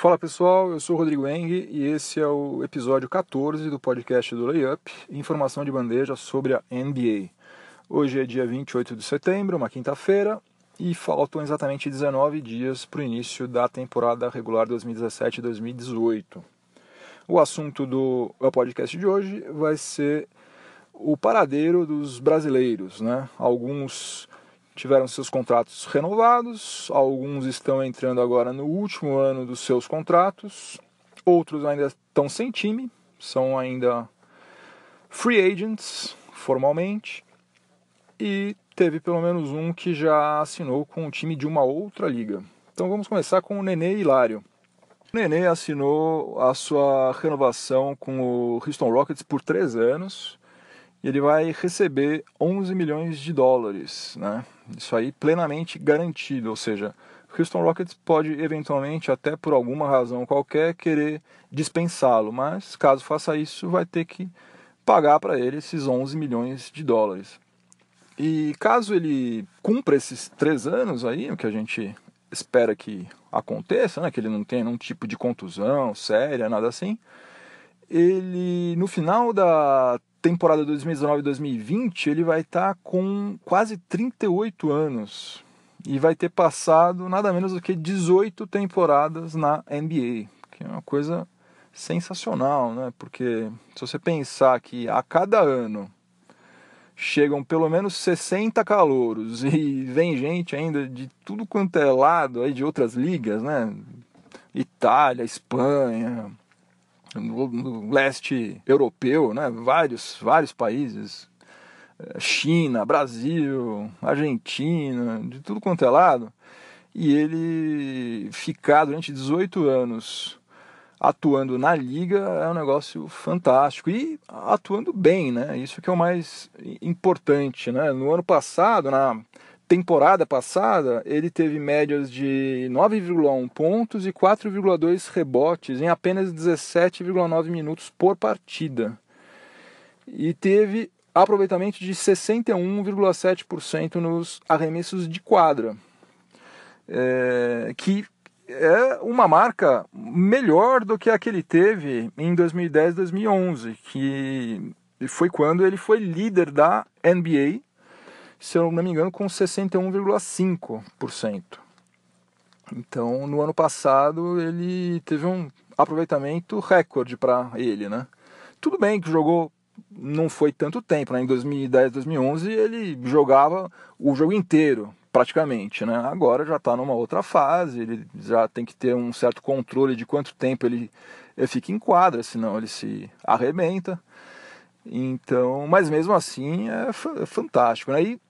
Fala pessoal, eu sou o Rodrigo Eng e esse é o episódio 14 do podcast do Layup, informação de bandeja sobre a NBA. Hoje é dia 28 de setembro, uma quinta-feira, e faltam exatamente 19 dias para o início da temporada regular 2017-2018. O assunto do podcast de hoje vai ser o paradeiro dos brasileiros, né? Alguns tiveram seus contratos renovados, alguns estão entrando agora no último ano dos seus contratos, outros ainda estão sem time, são ainda free agents formalmente, e teve pelo menos um que já assinou com um time de uma outra liga. Então vamos começar com o Nenê Hilário. O Nenê assinou a sua renovação com o Houston Rockets por três anos e ele vai receber 11 milhões de dólares, né? Isso aí plenamente garantido, ou seja, Houston Rockets pode eventualmente, até por alguma razão qualquer, querer dispensá-lo, mas caso faça isso, vai ter que pagar para ele esses 11 milhões de dólares. E caso ele cumpra esses três anos aí, o que a gente espera que aconteça, né, que ele não tenha nenhum tipo de contusão séria, nada assim, ele no final da temporada 2019-2020 ele vai estar tá com quase 38 anos e vai ter passado nada menos do que 18 temporadas na NBA, que é uma coisa sensacional, né? Porque se você pensar que a cada ano chegam pelo menos 60 calouros e vem gente ainda de tudo quanto é lado aí de outras ligas, né? Itália, Espanha, no, no leste europeu, né? Vários, vários países, eh, China, Brasil, Argentina, de tudo quanto é lado, e ele ficar durante 18 anos atuando na liga é um negócio fantástico e atuando bem, né? Isso que é o mais importante, né? No ano passado, na temporada passada, ele teve médias de 9,1 pontos e 4,2 rebotes em apenas 17,9 minutos por partida. E teve aproveitamento de 61,7% nos arremessos de quadra, é, que é uma marca melhor do que a que ele teve em 2010 2011, que foi quando ele foi líder da NBA, se eu não me engano, com 61,5%. Então, no ano passado, ele teve um aproveitamento recorde para ele, né? Tudo bem que jogou não foi tanto tempo, né? Em 2010, 2011 ele jogava o jogo inteiro, praticamente, né? Agora já está numa outra fase, ele já tem que ter um certo controle de quanto tempo ele, ele fica em quadra, senão ele se arrebenta. Então, mas mesmo assim é, é fantástico, né? E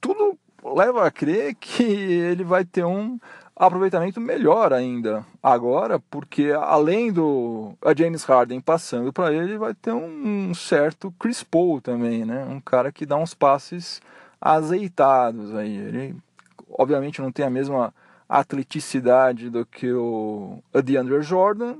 tudo leva a crer que ele vai ter um aproveitamento melhor ainda agora, porque além do James Harden passando para ele, vai ter um certo Chris Paul também, né? Um cara que dá uns passes azeitados aí. Ele obviamente não tem a mesma atleticidade do que o DeAndre Jordan,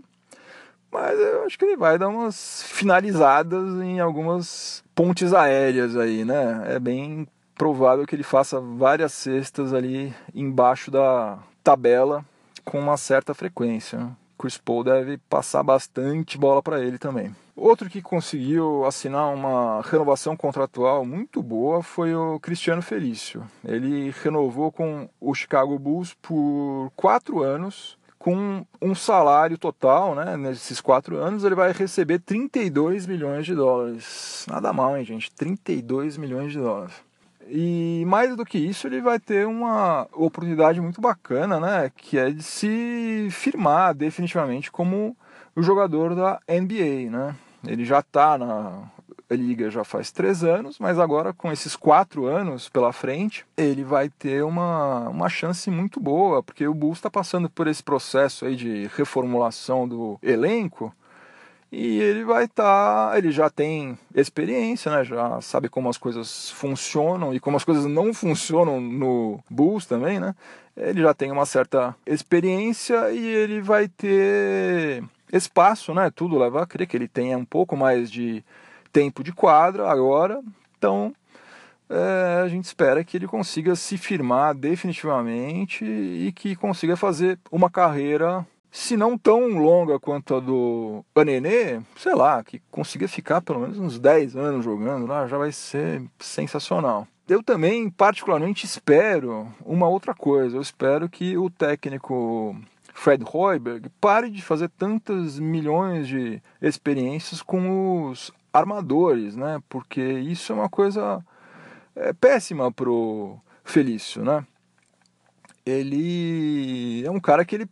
mas eu acho que ele vai dar umas finalizadas em algumas pontes aéreas aí, né? É bem provável que ele faça várias cestas ali embaixo da tabela com uma certa frequência. Chris Paul deve passar bastante bola para ele também. Outro que conseguiu assinar uma renovação contratual muito boa foi o Cristiano Felício. Ele renovou com o Chicago Bulls por quatro anos, com um salário total, né? Nesses quatro anos ele vai receber 32 milhões de dólares. Nada mal, hein, gente? 32 milhões de dólares. E mais do que isso, ele vai ter uma oportunidade muito bacana, né? Que é de se firmar definitivamente como o jogador da NBA, né? Ele já está na liga já faz três anos, mas agora com esses quatro anos pela frente, ele vai ter uma, uma chance muito boa, porque o Bulls está passando por esse processo aí de reformulação do elenco e ele vai estar, tá, ele já tem experiência, né? Já sabe como as coisas funcionam e como as coisas não funcionam no Bulls também, né? Ele já tem uma certa experiência e ele vai ter espaço, né? Tudo leva a crer que ele tenha um pouco mais de tempo de quadra agora. Então, é, a gente espera que ele consiga se firmar definitivamente e que consiga fazer uma carreira se não tão longa quanto a do Anenê, sei lá, que consiga ficar pelo menos uns 10 anos jogando lá, já vai ser sensacional. Eu também, particularmente, espero uma outra coisa. Eu espero que o técnico Fred Hoiberg pare de fazer tantas milhões de experiências com os armadores, né? Porque isso é uma coisa é, péssima pro Felício, né? Ele é um cara que ele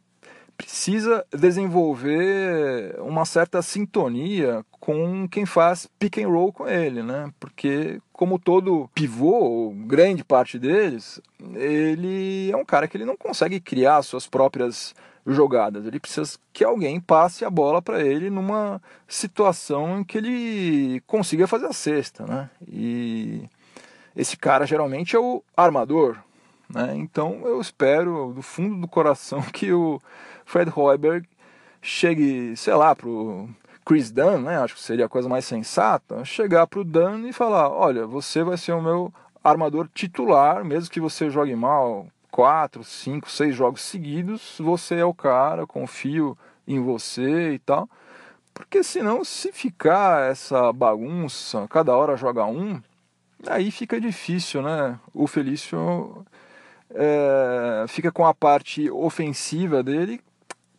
precisa desenvolver uma certa sintonia com quem faz pick and roll com ele, né? Porque como todo pivô, grande parte deles, ele é um cara que ele não consegue criar suas próprias jogadas. Ele precisa que alguém passe a bola para ele numa situação em que ele consiga fazer a cesta, né? E esse cara geralmente é o armador, né? Então eu espero do fundo do coração que o Fred Hoiberg chegue, sei lá, pro Chris Dunn, né? Acho que seria a coisa mais sensata, chegar pro Dunn e falar: olha, você vai ser o meu armador titular, mesmo que você jogue mal quatro, cinco, seis jogos seguidos, você é o cara, confio em você e tal. Porque senão, se ficar essa bagunça, cada hora joga um, aí fica difícil, né? O Felício é, fica com a parte ofensiva dele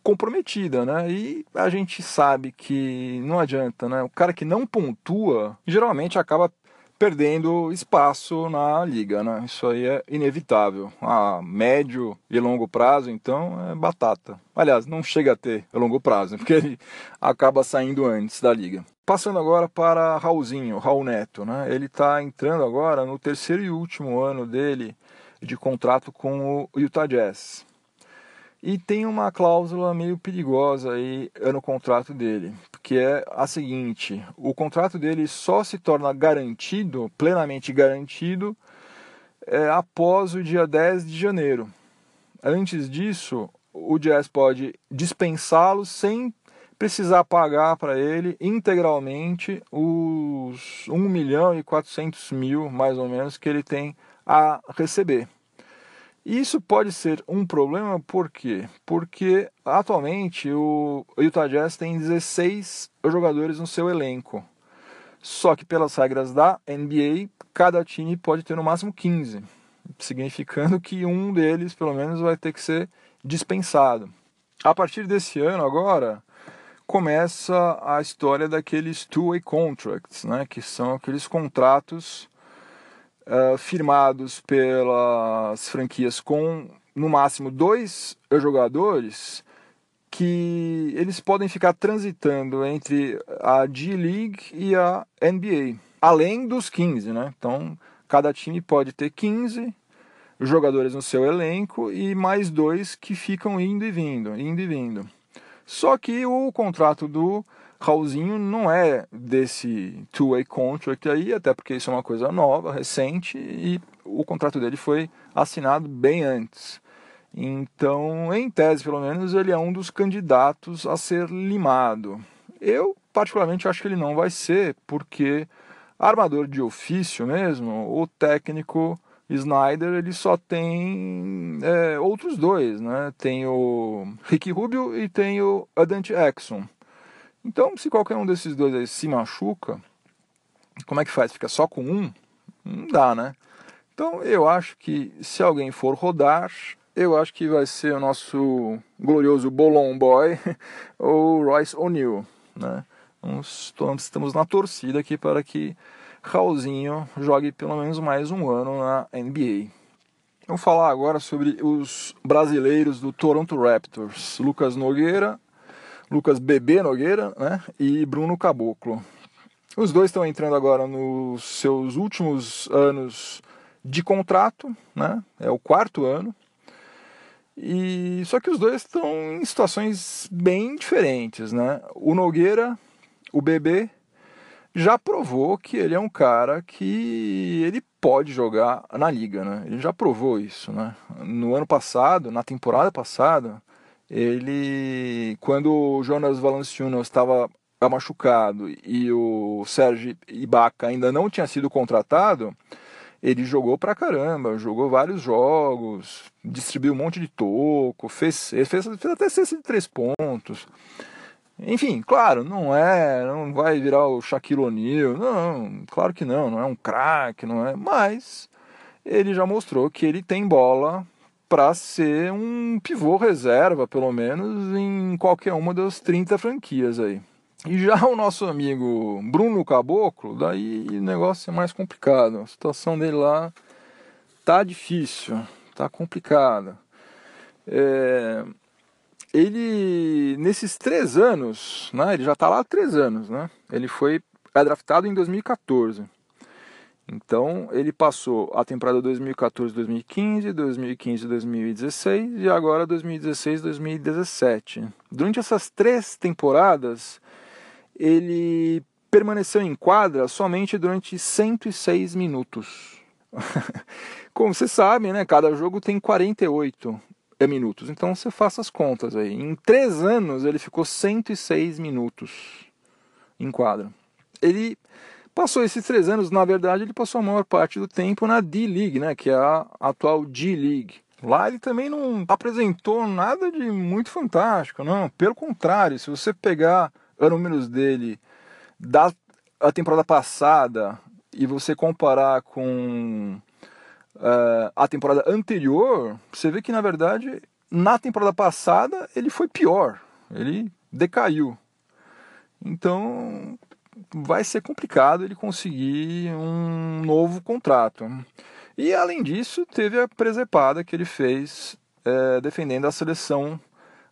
comprometida, né? E a gente sabe que não adianta, né? O cara que não pontua geralmente acaba perdendo espaço na liga, né? Isso aí é inevitável. A médio e longo prazo, então, é batata. Aliás, não chega a ter longo prazo, porque ele acaba saindo antes da liga. Passando agora para Raulzinho, Raul Neto, né? Ele está entrando agora no terceiro e último ano dele de contrato com o Utah Jazz. E tem uma cláusula meio perigosa aí no contrato dele, que é a seguinte: o contrato dele só se torna garantido, plenamente garantido, é, após o dia 10 de janeiro. Antes disso, o Jazz pode dispensá-lo sem precisar pagar para ele integralmente os 1 milhão e 400 mil, mais ou menos, que ele tem a receber. Isso pode ser um problema por quê? Porque atualmente o Utah Jazz tem 16 jogadores no seu elenco. Só que pelas regras da NBA, cada time pode ter no máximo 15, significando que um deles, pelo menos, vai ter que ser dispensado. A partir desse ano agora, começa a história daqueles two-way contracts, né, que são aqueles contratos uh, firmados pelas franquias com no máximo dois jogadores que eles podem ficar transitando entre a G-League e a NBA, além dos 15, né? Então, cada time pode ter 15 jogadores no seu elenco e mais dois que ficam indo e vindo, indo e vindo. Só que o contrato do Raulzinho não é desse two-way contract aí, até porque isso é uma coisa nova, recente, e o contrato dele foi assinado bem antes. Então, em tese, pelo menos, ele é um dos candidatos a ser limado. Eu, particularmente, acho que ele não vai ser, porque armador de ofício mesmo, o técnico Snyder, ele só tem é, outros dois, né? Tem o Ricky Rubio e tem o Adante Exxon. Então, se qualquer um desses dois aí se machuca, como é que faz? Fica só com um? Não dá, né? Então, eu acho que se alguém for rodar, eu acho que vai ser o nosso glorioso Bolon Boy ou Royce O'Neal, né? Estamos na torcida aqui para que Raulzinho jogue pelo menos mais um ano na NBA. Vamos falar agora sobre os brasileiros do Toronto Raptors. Lucas Nogueira Lucas Bebê Nogueira né, e Bruno Caboclo. Os dois estão entrando agora nos seus últimos anos de contrato, né, é o quarto ano. E só que os dois estão em situações bem diferentes, né? O Nogueira, o Bebê, já provou que ele é um cara que ele pode jogar na liga, né? Ele já provou isso, né? No ano passado, na temporada passada, ele quando o Jonas Valanciunas estava machucado e o Sérgio Ibaka ainda não tinha sido contratado, ele jogou pra caramba, jogou vários jogos, distribuiu um monte de toco, fez, fez, fez até cesta de três pontos. Enfim, claro, não é, não vai virar o Shaquille O'Neal, não, claro que não, não é um craque, não é, mas ele já mostrou que ele tem bola para ser um pivô reserva, pelo menos, em qualquer uma das 30 franquias aí. E já o nosso amigo Bruno Caboclo, daí o negócio é mais complicado. A situação dele lá tá difícil, tá complicada. É, ele, nesses três anos, né, ele já está lá há três anos, né? Ele foi draftado em 2014. Então ele passou a temporada 2014-2015, 2015-2016 e agora 2016-2017. Durante essas três temporadas, ele permaneceu em quadra somente durante 106 minutos. Como você sabe, né, cada jogo tem 48 minutos, então você faça as contas aí. Em três anos ele ficou 106 minutos em quadra. Ele passou esses três anos, na verdade, ele passou a maior parte do tempo na D-League, né, que é a atual G-League. Lá ele também não apresentou nada de muito fantástico, não. Pelo contrário, se você pegar os números dele da a temporada passada e você comparar com uh, a temporada anterior, você vê que na verdade na temporada passada ele foi pior, ele decaiu. Então vai ser complicado ele conseguir um novo contrato. E além disso, teve a presepada que ele fez é, defendendo a seleção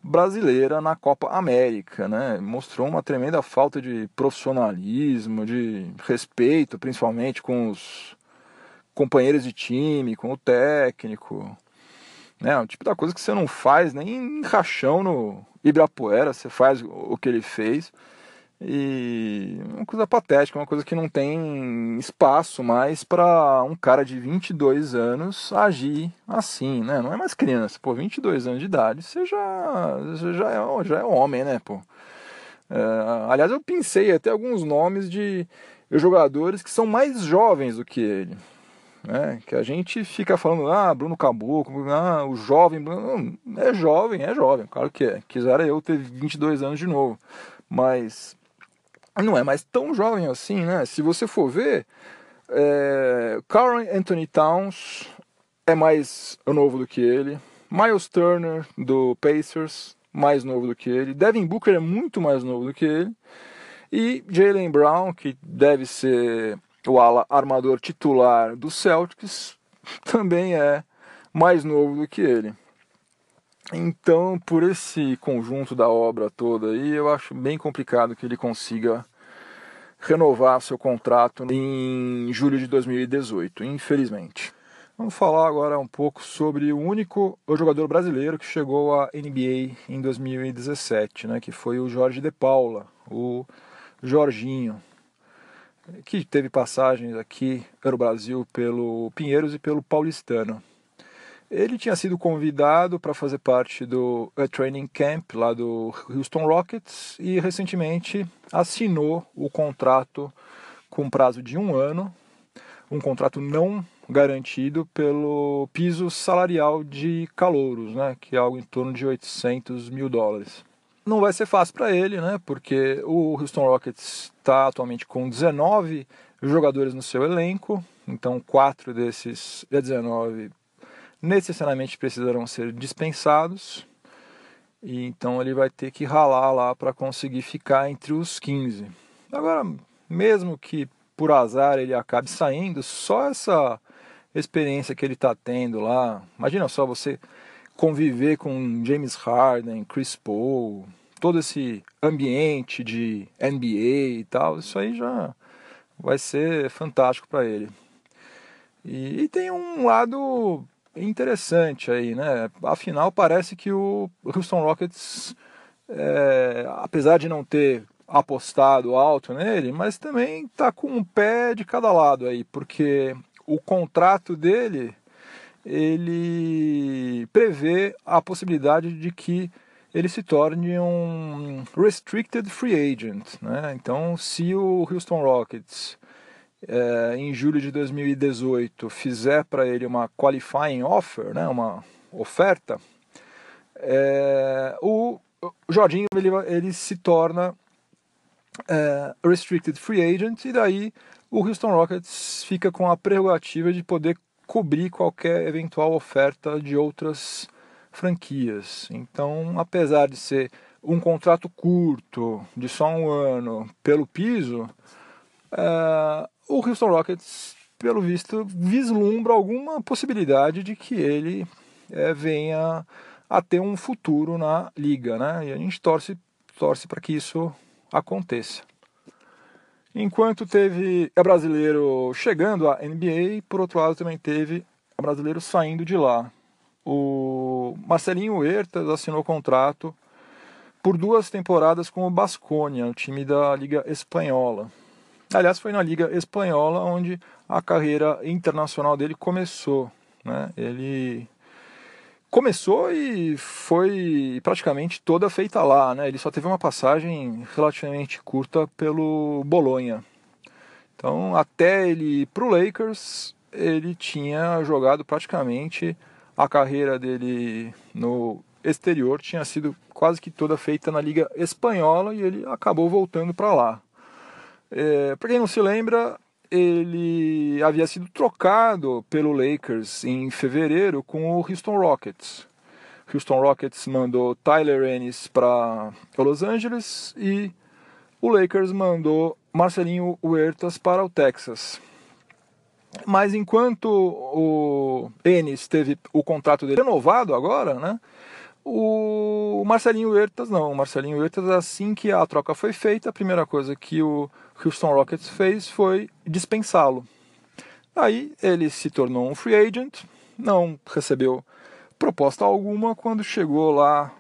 brasileira na Copa América, né? Mostrou uma tremenda falta de profissionalismo, de respeito, principalmente com os companheiros de time, com o técnico, né? O tipo da coisa que você não faz nem em rachão no Ibirapuera, você faz o que ele fez. E uma coisa patética, uma coisa que não tem espaço mais para um cara de 22 anos agir assim, né? Não é mais criança, pô, 22 anos de idade, você já, você já, é, já é homem, né, pô? É, aliás, eu pensei até alguns nomes de jogadores que são mais jovens do que ele. Né? Que a gente fica falando, ah, Bruno Caboclo, ah, o jovem. Bruno... É jovem, é jovem, claro que é. Quisera eu ter 22 anos de novo. Mas não é mais tão jovem assim, né? Se você for ver, é, Carl Anthony Towns é mais novo do que ele, Miles Turner do Pacers mais novo do que ele, Devin Booker é muito mais novo do que ele e Jalen Brown que deve ser o ala armador titular do Celtics também é mais novo do que ele. Então, por esse conjunto da obra toda aí, eu acho bem complicado que ele consiga renovar seu contrato em julho de 2018, infelizmente. Vamos falar agora um pouco sobre o único jogador brasileiro que chegou à NBA em 2017, né, que foi o Jorge De Paula, o Jorginho, que teve passagens aqui no Brasil pelo Pinheiros e pelo Paulistano. Ele tinha sido convidado para fazer parte do Training Camp lá do Houston Rockets e recentemente assinou o contrato com prazo de um ano, um contrato não garantido pelo piso salarial de calouros, né, que é algo em torno de 800 mil dólares. Não vai ser fácil para ele, né, porque o Houston Rockets está atualmente com 19 jogadores no seu elenco, então quatro desses 19 necessariamente precisarão ser dispensados. E então ele vai ter que ralar lá para conseguir ficar entre os 15. Agora, mesmo que por azar ele acabe saindo, só essa experiência que ele está tendo lá, imagina só você conviver com James Harden, Chris Paul, todo esse ambiente de NBA e tal, isso aí já vai ser fantástico para ele. E, e, tem um lado interessante aí, né? Afinal, parece que o Houston Rockets, é, apesar de não ter apostado alto nele, mas também está com um pé de cada lado aí, porque o contrato dele ele prevê a possibilidade de que ele se torne um restricted free agent, né? Então, se o Houston Rockets é, em julho de 2018 fizer para ele uma qualifying offer, né, uma oferta, é, o Jorginho ele, ele se torna é, restricted free agent e daí o Houston Rockets fica com a prerrogativa de poder cobrir qualquer eventual oferta de outras franquias. Então, apesar de ser um contrato curto, de só um ano, pelo piso, é, o Houston Rockets, pelo visto, vislumbra alguma possibilidade de que ele é, venha a ter um futuro na liga, né? E a gente torce, torce para que isso aconteça. Enquanto teve a brasileiro chegando à NBA, por outro lado também teve a brasileiro saindo de lá. O Marcelinho Huertas assinou contrato por duas temporadas com o Basconia, o time da Liga Espanhola. Aliás, foi na Liga Espanhola onde a carreira internacional dele começou. Né? Ele começou e foi praticamente toda feita lá, né? Ele só teve uma passagem relativamente curta pelo Bolonha. Então, até ele ir para o Lakers, ele tinha jogado praticamente a carreira dele no exterior tinha sido quase que toda feita na liga espanhola e ele acabou voltando para lá. É, para quem não se lembra, ele havia sido trocado pelo Lakers em fevereiro com o Houston Rockets. Houston Rockets mandou Tyler Ennis para Los Angeles e o Lakers mandou Marcelinho Huertas para o Texas. Mas enquanto o Ennis teve o contrato dele renovado agora, né? O Marcelinho Huertas não. O Marcelinho Huertas, assim que a troca foi feita, a primeira coisa que o Houston Rockets fez foi dispensá-lo. Aí ele se tornou um free agent, não recebeu proposta alguma. Quando chegou lá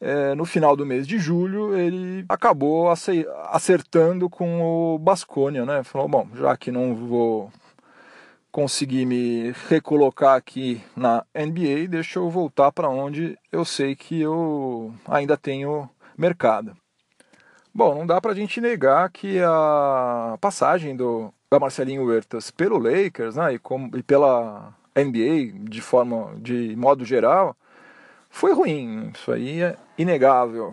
é, no final do mês de julho, ele acabou acertando com o Basconia, né? Falou: bom, já que não vou conseguir me recolocar aqui na NBA, deixa eu voltar para onde eu sei que eu ainda tenho mercado. Bom, não dá para a gente negar que a passagem do da Marcelinho Huertas pelo Lakers, né, e, como, e pela NBA de forma de modo geral, foi ruim. Isso aí é inegável.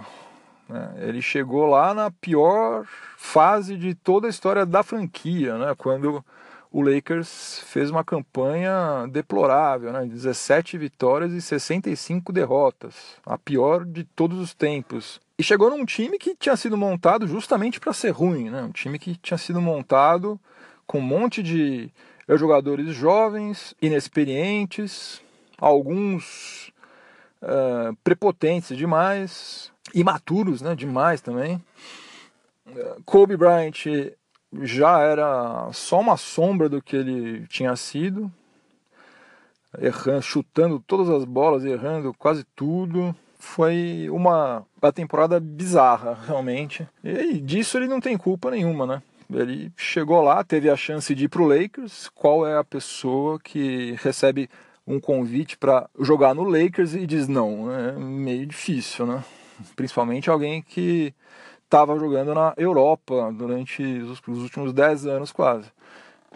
Né? Ele chegou lá na pior fase de toda a história da franquia, né? Quando o Lakers fez uma campanha deplorável, né? 17 vitórias e 65 derrotas, a pior de todos os tempos. E chegou num time que tinha sido montado justamente para ser ruim, né? Um time que tinha sido montado com um monte de jogadores jovens, inexperientes, alguns uh, prepotentes demais, imaturos, né? Demais também. Uh, Kobe Bryant já era só uma sombra do que ele tinha sido, errando, chutando todas as bolas, errando quase tudo. Foi uma, uma temporada bizarra, realmente. E disso ele não tem culpa nenhuma, né? Ele chegou lá, teve a chance de ir para o Lakers. Qual é a pessoa que recebe um convite para jogar no Lakers e diz não? É meio difícil, né? Principalmente alguém que estava jogando na Europa durante os, os últimos 10 anos quase.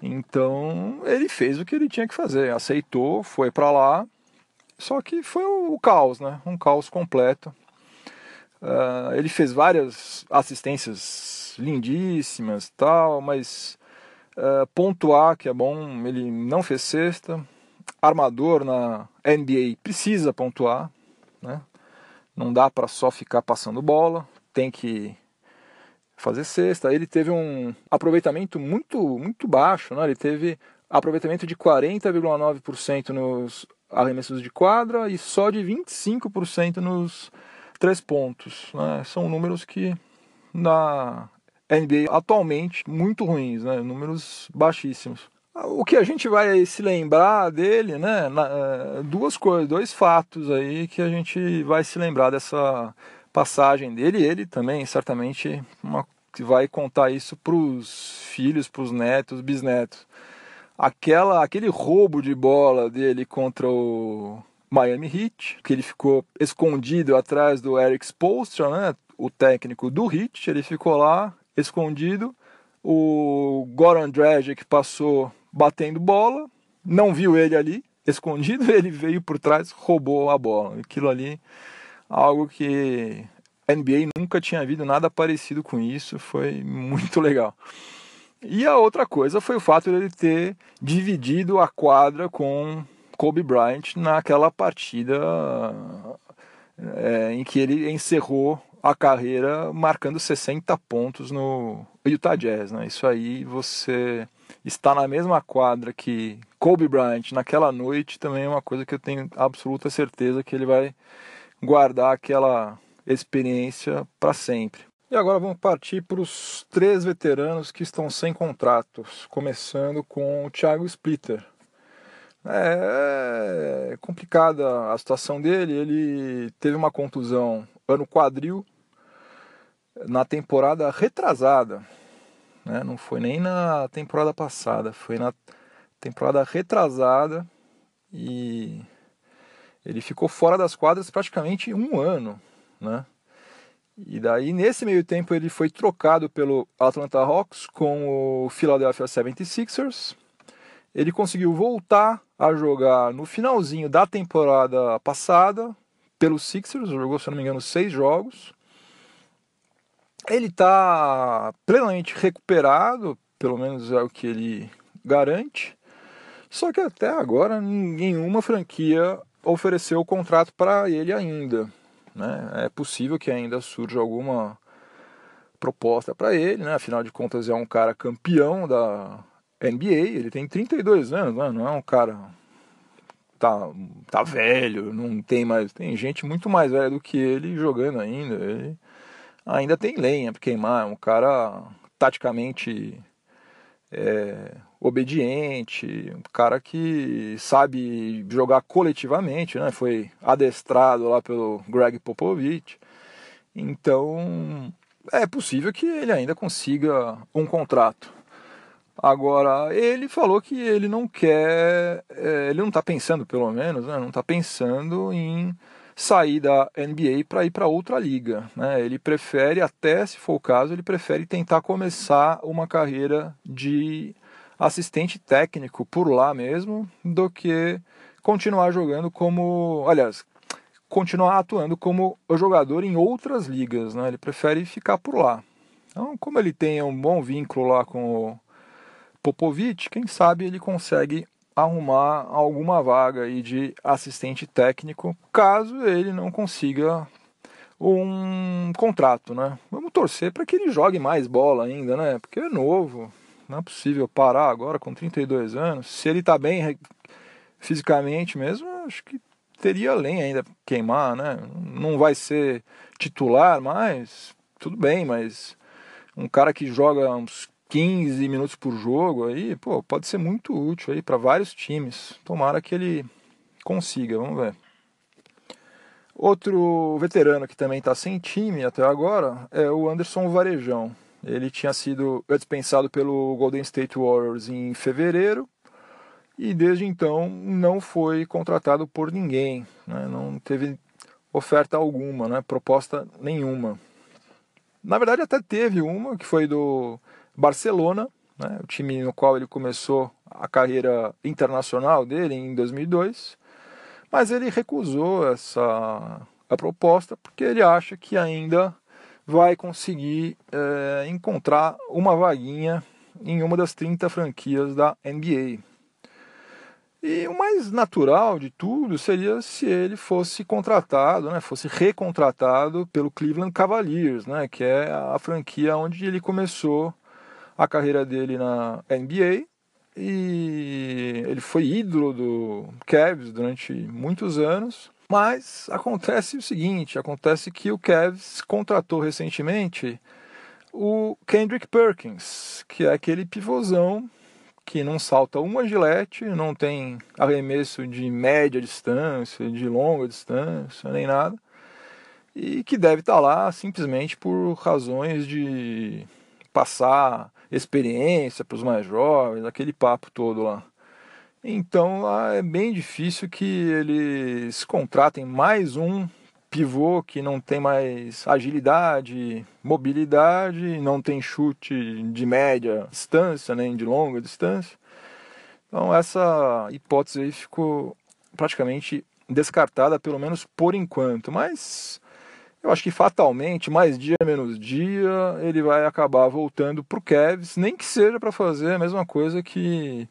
Então ele fez o que ele tinha que fazer, aceitou, foi para lá, só que foi o, o, caos, né? Um caos completo. Uh, ele fez várias assistências lindíssimas, tal, mas uh, pontuar que é bom, ele não fez cesta. Armador na NBA precisa pontuar, né? Não dá para só ficar passando bola, tem que fazer cesta. Ele teve um aproveitamento muito, muito baixo, né? ele teve aproveitamento de 40,9% nos arremessos de quadra e só de 25% nos três pontos. Né? São números que na NBA atualmente muito ruins, né? números baixíssimos. O que a gente vai se lembrar dele, né? É, duas coisas, dois fatos aí que a gente vai se lembrar dessa passagem dele. Ele também, certamente, uma, vai contar isso para os filhos, para os netos, bisnetos. Aquela, aquele roubo de bola dele contra o Miami Heat, que ele ficou escondido atrás do Eric Spoelstra, né, o técnico do Heat, ele ficou lá escondido, O Goran Dragic passou batendo bola, não viu ele ali, escondido, ele veio por trás, roubou a bola. Aquilo ali, algo que a NBA nunca tinha visto nada parecido com isso, foi muito legal. E a outra coisa foi o fato de ele ter dividido a quadra com Kobe Bryant naquela partida é, em que ele encerrou a carreira marcando 60 pontos no Utah Jazz. Né? Isso aí você está na mesma quadra que Kobe Bryant naquela noite também é uma coisa que eu tenho absoluta certeza que ele vai guardar aquela experiência para sempre. E agora vamos partir para os três veteranos que estão sem contratos, começando com o Thiago Splitter. É, é complicada a situação dele, ele teve uma contusão ano quadril na temporada retrasada, né? não foi nem na temporada passada, foi na temporada retrasada e ele ficou fora das quadras praticamente um ano, né? E daí nesse meio tempo ele foi trocado pelo Atlanta Hawks com o Philadelphia 76ers. Ele conseguiu voltar a jogar no finalzinho da temporada passada pelo Sixers, jogou se não me engano seis jogos. Ele está plenamente recuperado, pelo menos é o que ele garante. Só que até agora nenhuma franquia ofereceu o contrato para ele ainda. Né? É possível que ainda surja alguma proposta para ele, né? afinal de contas é um cara campeão da NBA, ele tem 32 anos, né? não é um cara tá, tá velho, não tem mais. Tem gente muito mais velha do que ele jogando ainda. Ele ainda tem lenha para queimar. É um cara taticamente é, obediente, um cara que sabe jogar coletivamente, né? Foi adestrado lá pelo Greg Popovich. Então é possível que ele ainda consiga um contrato. Agora, ele falou que ele não quer, é, ele não está pensando, pelo menos, né, não está pensando em sair da NBA para ir para outra liga. Né? Ele prefere, até se for o caso, ele prefere tentar começar uma carreira de assistente técnico por lá mesmo, do que continuar jogando como, aliás, continuar atuando como jogador em outras ligas. Né? Ele prefere ficar por lá. Então, como ele tem um bom vínculo lá com o Popovic, quem sabe ele consegue arrumar alguma vaga aí de assistente técnico, caso ele não consiga um contrato, né? Vamos torcer para que ele jogue mais bola ainda, né? Porque é novo, não é possível parar agora com 32 anos. Se ele está bem fisicamente mesmo, acho que teria lenha ainda queimar, né? Não vai ser titular, mas tudo bem, mas um cara que joga uns 15 minutos por jogo aí, pô, pode ser muito útil aí para vários times. Tomara que ele consiga, vamos ver. Outro veterano que também está sem time até agora é o Anderson Varejão. Ele tinha sido dispensado pelo Golden State Warriors em fevereiro e desde então não foi contratado por ninguém, né? não teve oferta alguma, né? proposta nenhuma. Na verdade, até teve uma que foi do Barcelona, né, o time no qual ele começou a carreira internacional dele em 2002, mas ele recusou essa a proposta porque ele acha que ainda vai conseguir é, encontrar uma vaguinha em uma das 30 franquias da NBA. E o mais natural de tudo seria se ele fosse contratado, né, fosse recontratado pelo Cleveland Cavaliers, né, que é a franquia onde ele começou a carreira dele na NBA e ele foi ídolo do Cavs durante muitos anos. Mas acontece o seguinte, acontece que o Cavs contratou recentemente o Kendrick Perkins, que é aquele pivôzão que não salta uma gilete, não tem arremesso de média distância, de longa distância, nem nada, e que deve estar lá simplesmente por razões de passar experiência para os mais jovens, aquele papo todo lá. Então é bem difícil que eles contratem mais um pivô que não tem mais agilidade, mobilidade, não tem chute de média distância, nem de longa distância. Então essa hipótese aí ficou praticamente descartada, pelo menos por enquanto. Mas eu acho que fatalmente, mais dia menos dia, ele vai acabar voltando para o Cavs, nem que seja para fazer a mesma coisa que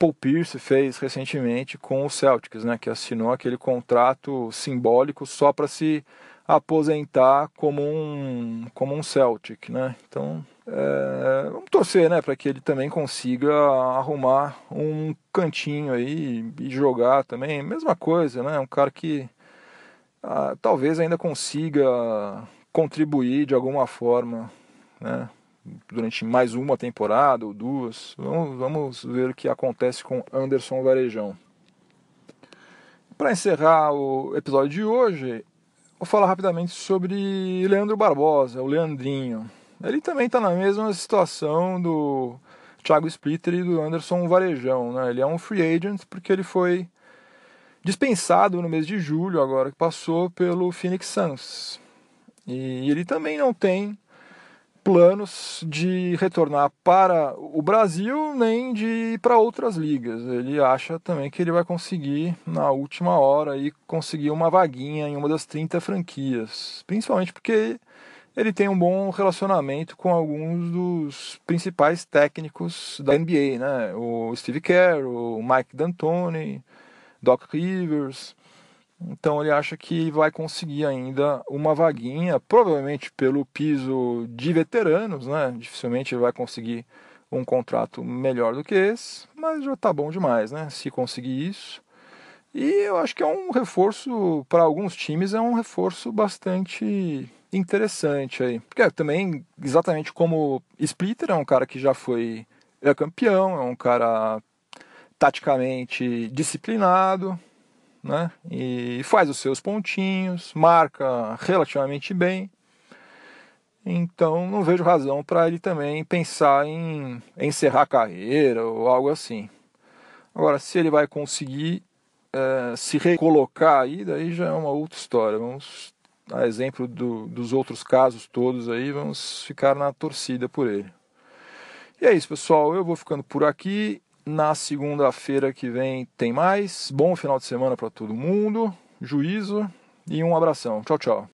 Paul Pierce fez recentemente com o Celtics, né, que assinou aquele contrato simbólico só para se aposentar como um, como um Celtic, né? Então, é, vamos torcer, né, para que ele também consiga arrumar um cantinho aí e jogar também, mesma coisa, né? Um cara que ah, talvez ainda consiga contribuir de alguma forma, né? Durante mais uma temporada ou duas. Vamos, vamos ver o que acontece com Anderson Varejão. Para encerrar o episódio de hoje, vou falar rapidamente sobre Leandro Barbosa, o Leandrinho. Ele também está na mesma situação do Thiago Splitter e do Anderson Varejão. Né? Ele é um free agent porque ele foi dispensado no mês de julho, agora que passou pelo Phoenix Suns. E ele também não tem planos de retornar para o Brasil nem de ir para outras ligas. Ele acha também que ele vai conseguir na última hora e conseguir uma vaguinha em uma das 30 franquias, principalmente porque ele tem um bom relacionamento com alguns dos principais técnicos da NBA, né? O Steve Kerr, o Mike D'Antoni, Doc Rivers. Então ele acha que vai conseguir ainda uma vaguinha, provavelmente pelo piso de veteranos, né? Dificilmente ele vai conseguir um contrato melhor do que esse, mas já tá bom demais, né? Se conseguir isso. E eu acho que é um reforço para alguns times é um reforço bastante interessante aí. Porque é também exatamente como Splitter é um cara que já foi é campeão, é um cara taticamente disciplinado, né? E faz os seus pontinhos, marca relativamente bem. Então não vejo razão para ele também pensar em encerrar a carreira ou algo assim. Agora, se ele vai conseguir é, se recolocar aí, daí já é uma outra história. Vamos, a exemplo do, dos outros casos todos aí, vamos ficar na torcida por ele. E é isso, pessoal. Eu vou ficando por aqui. Na segunda-feira que vem tem mais. Bom final de semana para todo mundo. Juízo e um abração. Tchau, tchau.